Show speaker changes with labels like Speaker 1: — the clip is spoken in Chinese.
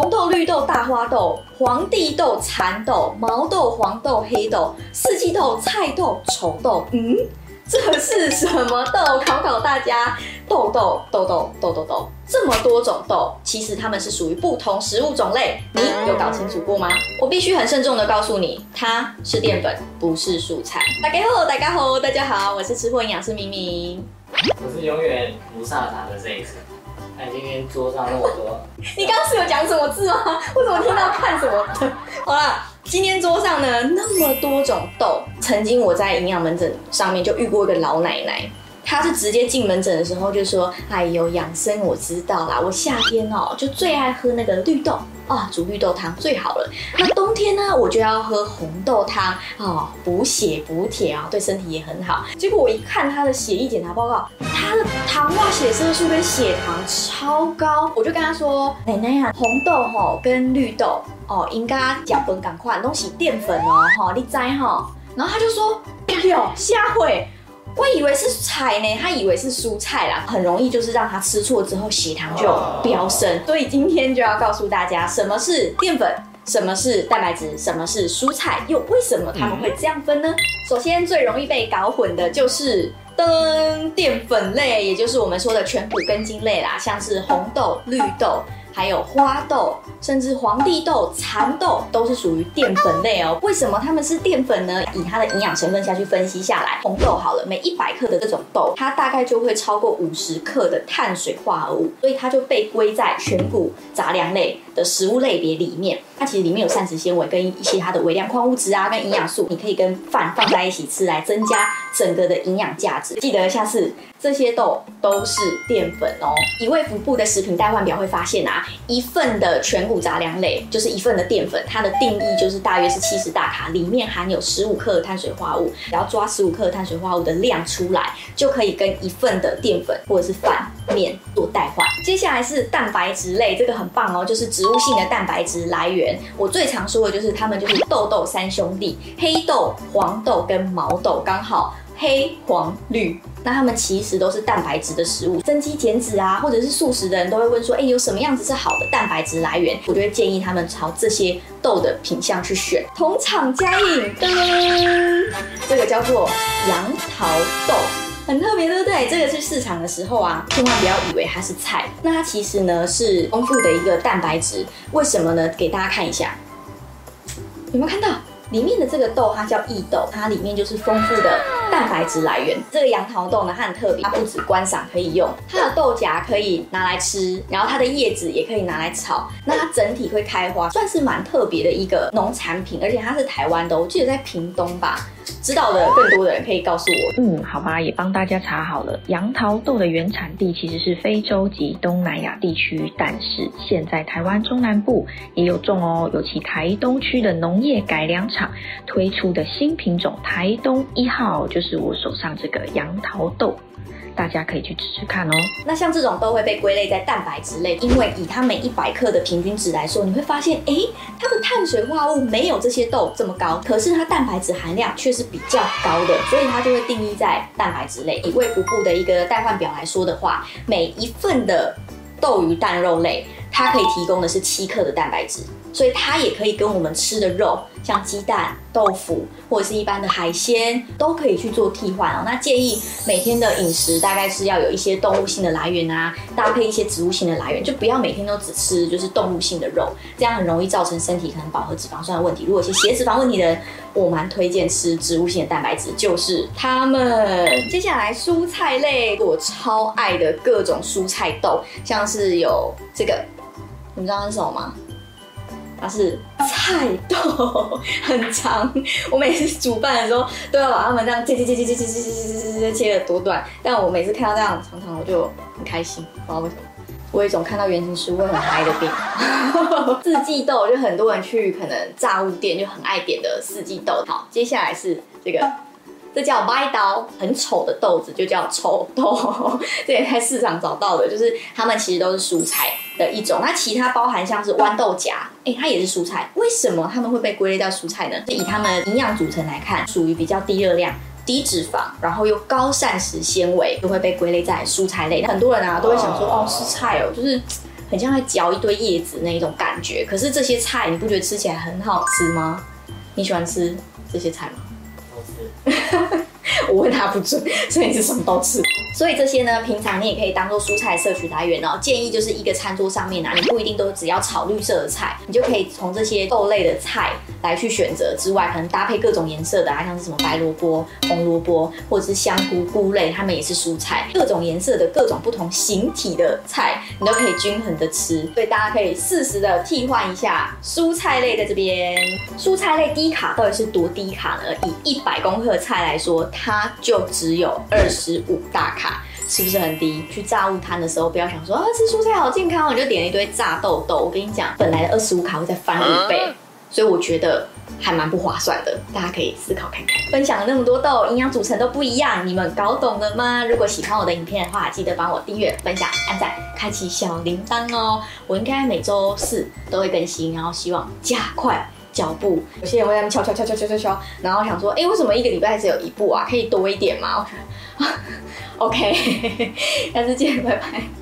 Speaker 1: 红豆、绿豆、大花豆、黄地豆、蚕豆、毛豆、黄豆、黑豆、四季豆、菜豆、丑豆。嗯，这是什么豆？考考大家，豆豆豆豆豆豆豆，这么多种豆，其实它们是属于不同食物种类。你有搞清楚过吗？我必须很慎重的告诉你，它是淀粉，不是蔬菜。大家好，大家好，大家好，我是吃货营养师明明。
Speaker 2: 我是永远不上场的这一次。看今天桌上那么多，
Speaker 1: 你刚刚是有讲什么字吗？为什么听到看什么的？好了，今天桌上呢那么多种豆，曾经我在营养门诊上面就遇过一个老奶奶，他是直接进门诊的时候就说：“哎呦，养生我知道啦，我夏天哦、就最爱喝那个绿豆。”啊、煮绿豆汤最好了。那冬天呢，我就要喝红豆汤啊，哦、补血补铁啊，对身体也很好。结果我一看他的血液检查报告，他的糖化血色素跟血糖超高，我就跟他说：“奶奶呀，红豆吼跟绿豆哦，应该讲本赶快东西淀粉哦，哈，你知哈？”然后他就说：“哎呦，下回。”我以为是菜呢，他以为是蔬菜啦，很容易就是让他吃错之后血糖就飙升。所以今天就要告诉大家，什么是淀粉，什么是蛋白质，什么是蔬菜，又为什么他们会这样分呢？首先最容易被搞混的就是噔淀粉类，也就是我们说的全谷根茎类啦，像是红豆、绿豆。还有花豆，甚至黄帝豆、蚕豆都是属于淀粉类哦。为什么它们是淀粉呢？以它的营养成分下去分析下来，红豆好了，每一百克的这种豆，它大概就会超过五十克的碳水化合物，所以它就被归在全谷杂粮类的食物类别里面。它其实里面有膳食纤维跟一些它的微量矿物质啊，跟营养素，你可以跟饭放在一起吃，来增加整个的营养价值。记得下次。这些豆都是淀粉哦。以卫福部的食品代换表会发现啊，一份的全谷杂粮类就是一份的淀粉，它的定义就是大约是七十大卡，里面含有十五克的碳水化合物，然后抓十五克的碳水化合物的量出来，就可以跟一份的淀粉或者是饭面做代换。接下来是蛋白质类，这个很棒哦，就是植物性的蛋白质来源。我最常说的就是它们就是豆豆三兄弟，黑豆、黄豆跟毛豆，刚好。黑黄绿，那它们其实都是蛋白质的食物。增肌减脂啊，或者是素食的人都会问说，哎、欸，有什么样子是好的蛋白质来源？我就会建议他们朝这些豆的品相去选。同场加映，噔，这个叫做杨桃豆，很特别，对不对？这个是市场的时候啊，千万不要以为它是菜，那它其实呢是丰富的一个蛋白质。为什么呢？给大家看一下，有没有看到？里面的这个豆，它叫异豆，它里面就是丰富的蛋白质来源。这个杨桃豆呢，它很特别，它不止观赏可以用，它的豆荚可以拿来吃，然后它的叶子也可以拿来炒。那它整体会开花，算是蛮特别的一个农产品，而且它是台湾的，我记得在屏东吧。知道的更多的人可以告诉我。
Speaker 3: 嗯，好吧，也帮大家查好了。杨桃豆的原产地其实是非洲及东南亚地区，但是现在台湾中南部也有种哦，尤其台东区的农业改良场推出的新品种台东一号，就是我手上这个杨桃豆。大家可以去吃吃看哦。
Speaker 1: 那像这种都会被归类在蛋白质类，因为以它每一百克的平均值来说，你会发现，哎、它的碳水化合物没有这些豆这么高，可是它蛋白质含量却是比较高的，所以它就会定义在蛋白质类。以卫福部的一个代换表来说的话，每一份的豆鱼蛋肉类，它可以提供的是七克的蛋白质。所以它也可以跟我们吃的肉，像鸡蛋、豆腐或者是一般的海鲜，都可以去做替换哦。那建议每天的饮食大概是要有一些动物性的来源啊，搭配一些植物性的来源，就不要每天都只吃就是动物性的肉，这样很容易造成身体可能饱和脂肪酸的问题。如果是血脂肪问题的人，我蛮推荐吃植物性的蛋白质，就是它们。接下来蔬菜类，我超爱的各种蔬菜豆，像是有这个，你知道是什么吗？它是菜豆，很长。我每次煮饭的时候都要把它们这样切切切切切切切切切切切切切切切切的多段。但我每次看到这样长长，我就很开心，不知道为什么。我有一种看到原型食物会很嗨的病。四季豆就很多人去可能炸物店就很爱点的四季豆。好，接下来是这个。这叫歪刀，很丑的豆子就叫丑豆，这也在市场找到的，就是它们其实都是蔬菜的一种。那其他包含像是豌豆荚，哎，它也是蔬菜。为什么它们会被归类到蔬菜呢？以它们营养组成来看，属于比较低热量、低脂肪，然后又高膳食纤维，就会被归类在蔬菜类。很多人啊都会想说，哦，是菜哦，就是。很像在嚼一堆叶子那一种感觉。可是这些菜你不觉得吃起来很好吃吗？你喜欢吃这些菜吗？
Speaker 2: 好吃。
Speaker 1: 不会拿不准，所以你是什么都吃。所以这些呢，平常你也可以当做蔬菜摄取来源哦。建议就是一个餐桌上面啊，你不一定都只要炒绿色的菜，你就可以从这些豆类的菜来去选择之外，可能搭配各种颜色的啊，像是什么白萝卜、红萝卜，或者是香菇、菇类，它们也是蔬菜。各种颜色的各种不同形体的菜，你都可以均衡的吃。所以大家可以适时的替换一下蔬菜类在这边。蔬菜类低卡到底是多低卡呢？以一百公克菜来说，它就只有二十五大卡。是不是很低？去炸物摊的时候，不要想说啊，吃蔬菜好健康，我就点了一堆炸豆豆。我跟你讲，本来的二十五卡会再翻五倍，所以我觉得还蛮不划算的。大家可以思考看看。分享了那么多豆，营养组成都不一样，你们搞懂了吗？如果喜欢我的影片的话，记得帮我订阅、分享、按赞、开启小铃铛哦。我应该每周四都会更新，然后希望加快脚步。有些人会在那敲敲敲敲敲敲敲，然后想说，哎，为什么一个礼拜只有一步啊？可以多一点吗？OK，下次见，拜拜。